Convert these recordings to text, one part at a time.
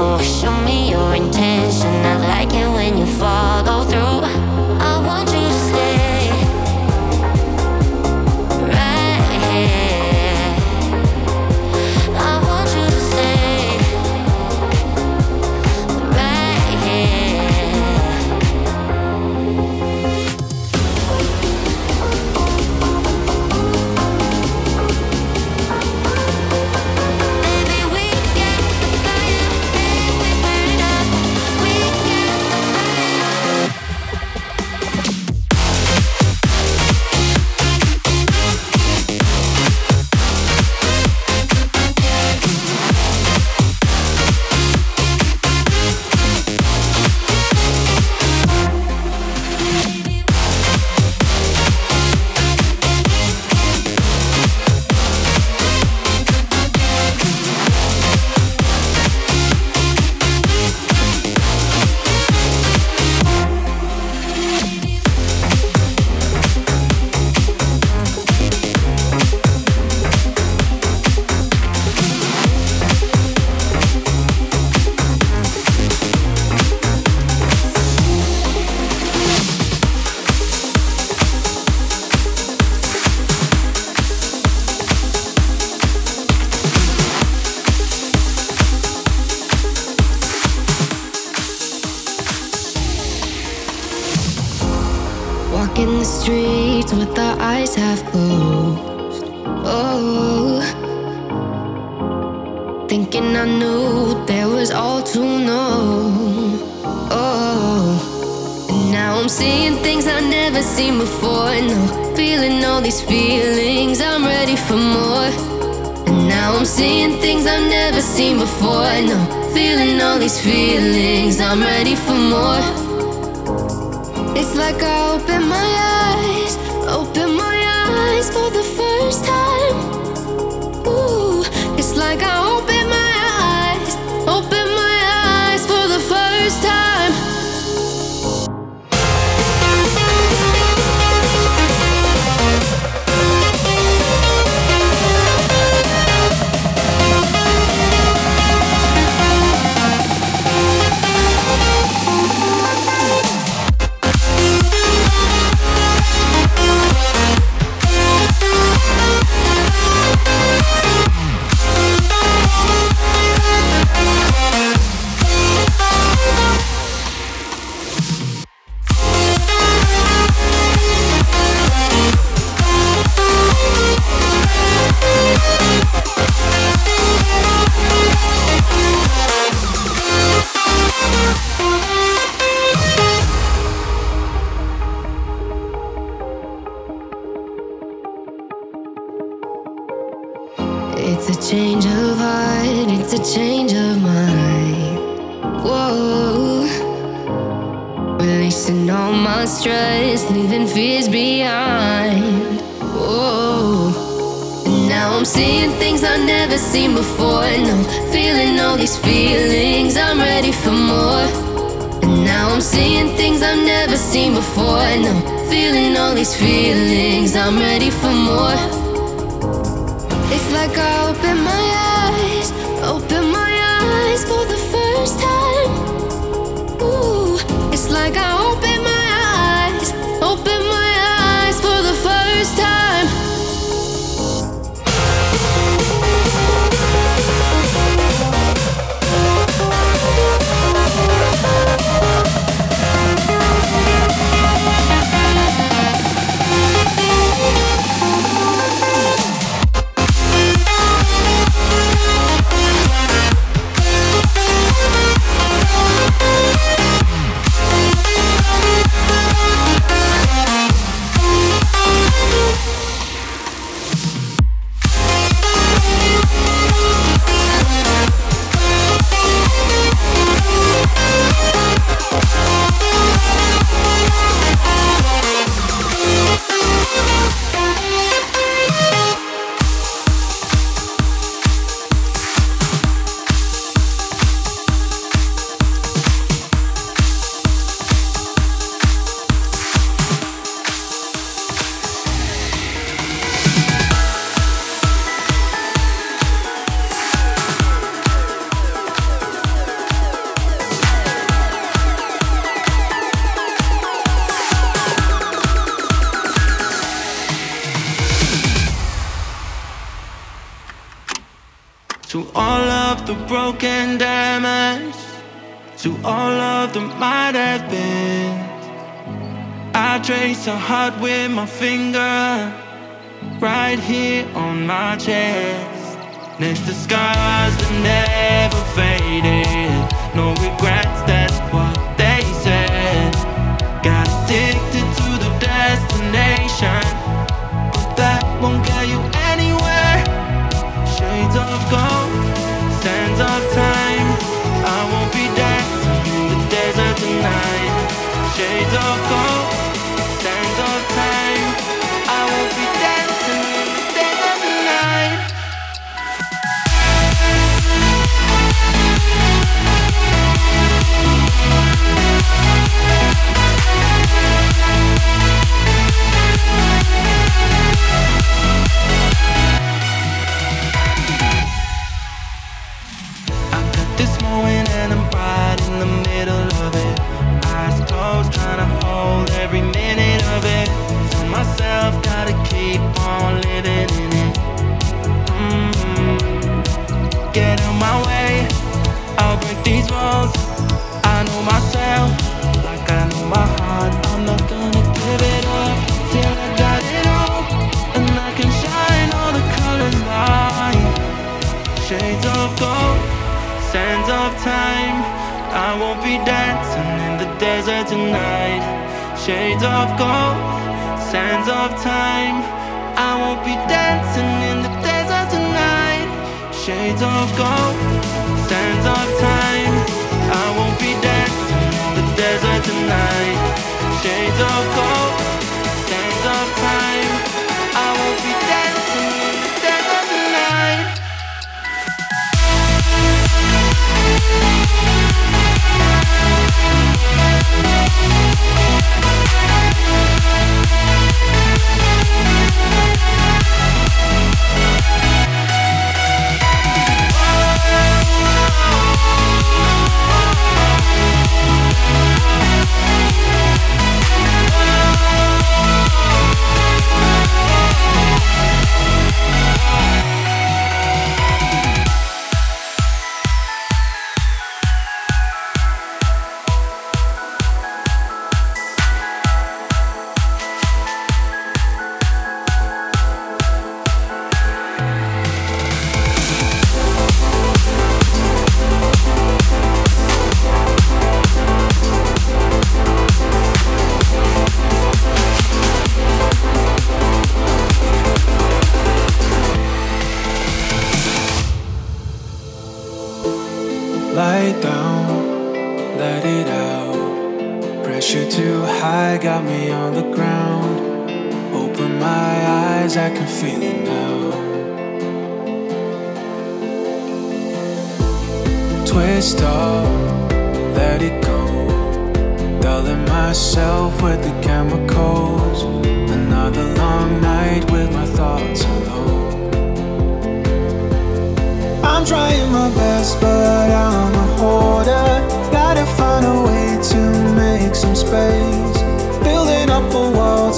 eyes half closed. Seeing things I've never seen before. No, feeling all these feelings. I'm ready for more. It's like I open my eyes, open my eyes for the first time. feeling skies the I can feel it now. Twist up, let it go. Dulling myself with the chemicals. Another long night with my thoughts alone. I'm trying my best, but I'm a hoarder. Gotta find a way to make some space. Building up a wall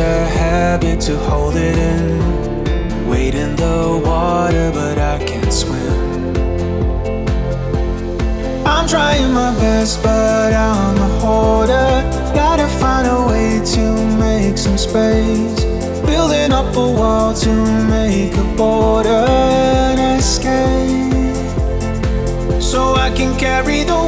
a habit to hold it in. Wade in the water, but I can't swim. I'm trying my best, but I'm a hoarder. Gotta find a way to make some space. Building up a wall to make a border and escape so I can carry the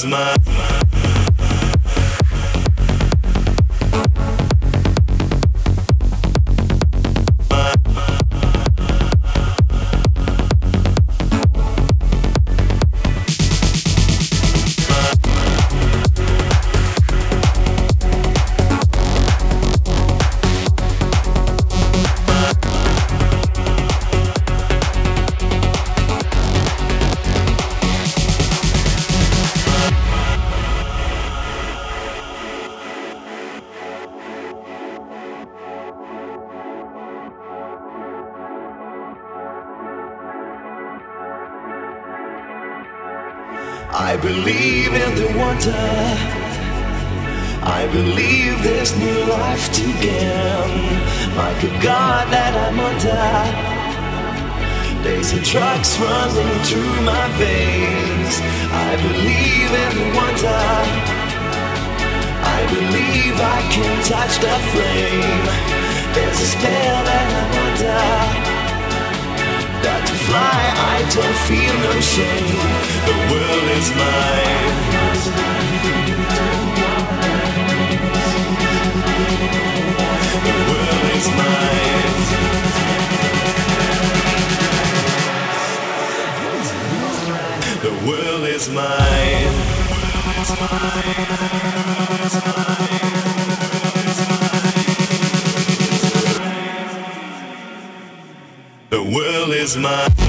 is mine. Is mine.